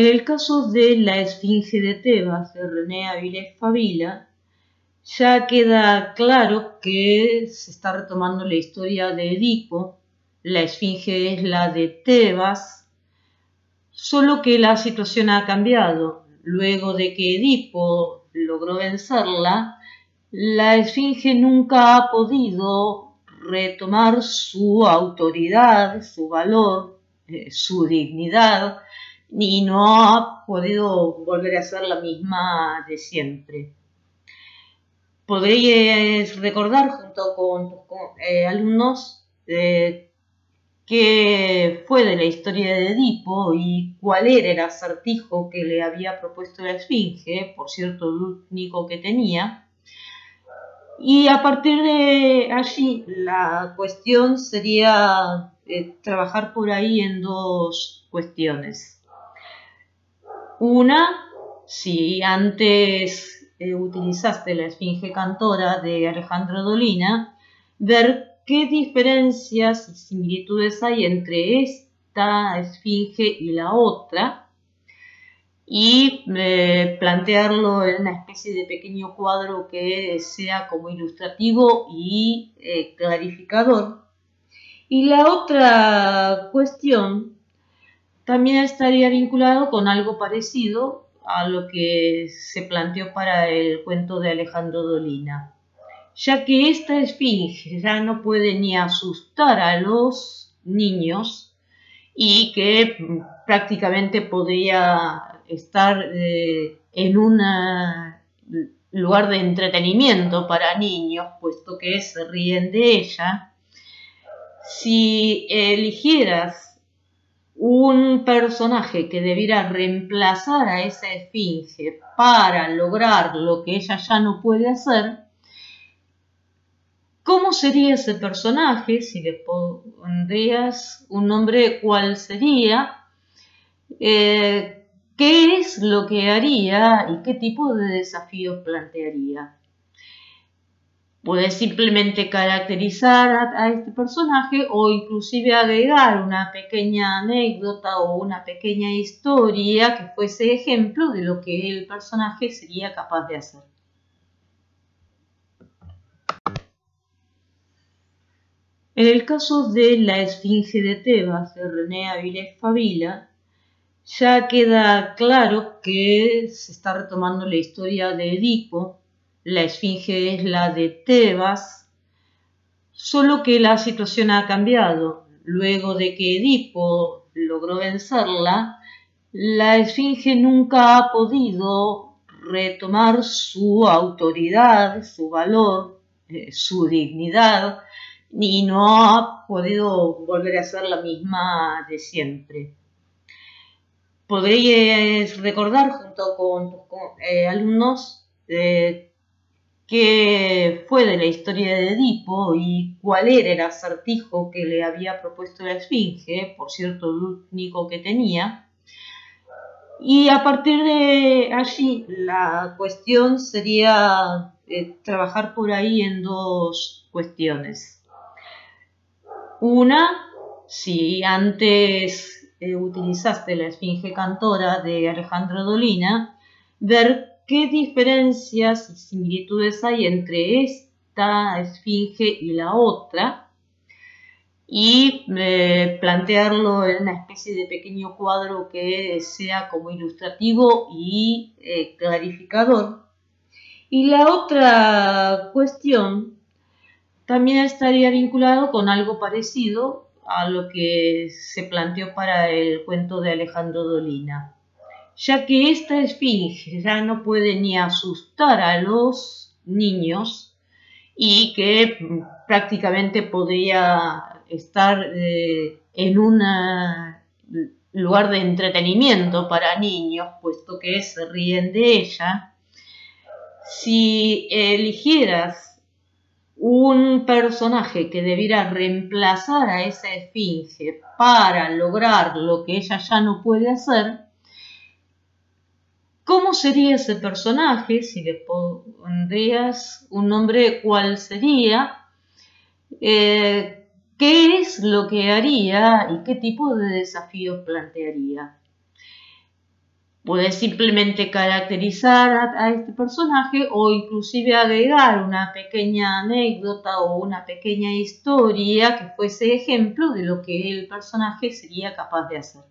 En el caso de la Esfinge de Tebas de René Avilés Favila, ya queda claro que se está retomando la historia de Edipo, la Esfinge es la de Tebas, solo que la situación ha cambiado. Luego de que Edipo logró vencerla, la Esfinge nunca ha podido retomar su autoridad, su valor, eh, su dignidad, y no ha podido volver a ser la misma de siempre. Podréis recordar junto con tus eh, alumnos eh, qué fue de la historia de Edipo y cuál era el acertijo que le había propuesto la Esfinge, por cierto, el único que tenía. Y a partir de allí la cuestión sería eh, trabajar por ahí en dos cuestiones. Una, si antes eh, utilizaste la Esfinge Cantora de Alejandro Dolina, ver qué diferencias y similitudes hay entre esta Esfinge y la otra y eh, plantearlo en una especie de pequeño cuadro que sea como ilustrativo y eh, clarificador. Y la otra cuestión también estaría vinculado con algo parecido a lo que se planteó para el cuento de Alejandro Dolina, ya que esta esfinge ya no puede ni asustar a los niños y que prácticamente podría estar eh, en un lugar de entretenimiento para niños, puesto que se ríen de ella. Si eligieras un personaje que debiera reemplazar a esa esfinge para lograr lo que ella ya no puede hacer, ¿cómo sería ese personaje? Si le pondrías un nombre, ¿cuál sería? Eh, ¿Qué es lo que haría y qué tipo de desafíos plantearía? Puedes simplemente caracterizar a, este personaje o inclusive agregar una pequeña anécdota o una pequeña historia que fuese ejemplo de lo que el personaje sería capaz de hacer. En el caso de la Esfinge de Tebas de René Avilés Favila, ya queda claro que se está retomando la historia de Edipo, la esfinge es la de Tebas, solo que la situación ha cambiado. Luego de que Edipo logró vencerla, la esfinge nunca ha podido retomar su autoridad, su valor, eh, su dignidad, y no ha podido volver a ser la misma de siempre. Podréis recordar junto con tus eh, alumnos eh, qué fue de la historia de Edipo y cuál era el acertijo que le había propuesto la Esfinge, por cierto, el único que tenía. Y a partir de allí la cuestión sería eh, trabajar por ahí en dos cuestiones. Una, si antes eh, utilizaste la Esfinge Cantora de Alejandro Dolina, ver qué diferencias y similitudes hay entre esta esfinge y la otra y eh, plantearlo en una especie de pequeño cuadro que sea como ilustrativo y eh, clarificador. Y la otra cuestión también estaría vinculado con algo parecido a lo que se planteó para el cuento de Alejandro Dolina ya que esta esfinge ya no puede ni asustar a los niños y que prácticamente podría estar eh, en un lugar de entretenimiento para niños, puesto que se ríen de ella. Si eligieras un personaje que debiera reemplazar a esa esfinge para lograr lo que ella ya no puede hacer, ¿Cómo sería ese personaje? Si le pondrías un nombre, ¿cuál sería? Eh, ¿Qué es lo que haría y qué tipo de desafíos plantearía? Puedes simplemente caracterizar a, este personaje o inclusive agregar una pequeña anécdota o una pequeña historia que fuese ejemplo de lo que el personaje sería capaz de hacer.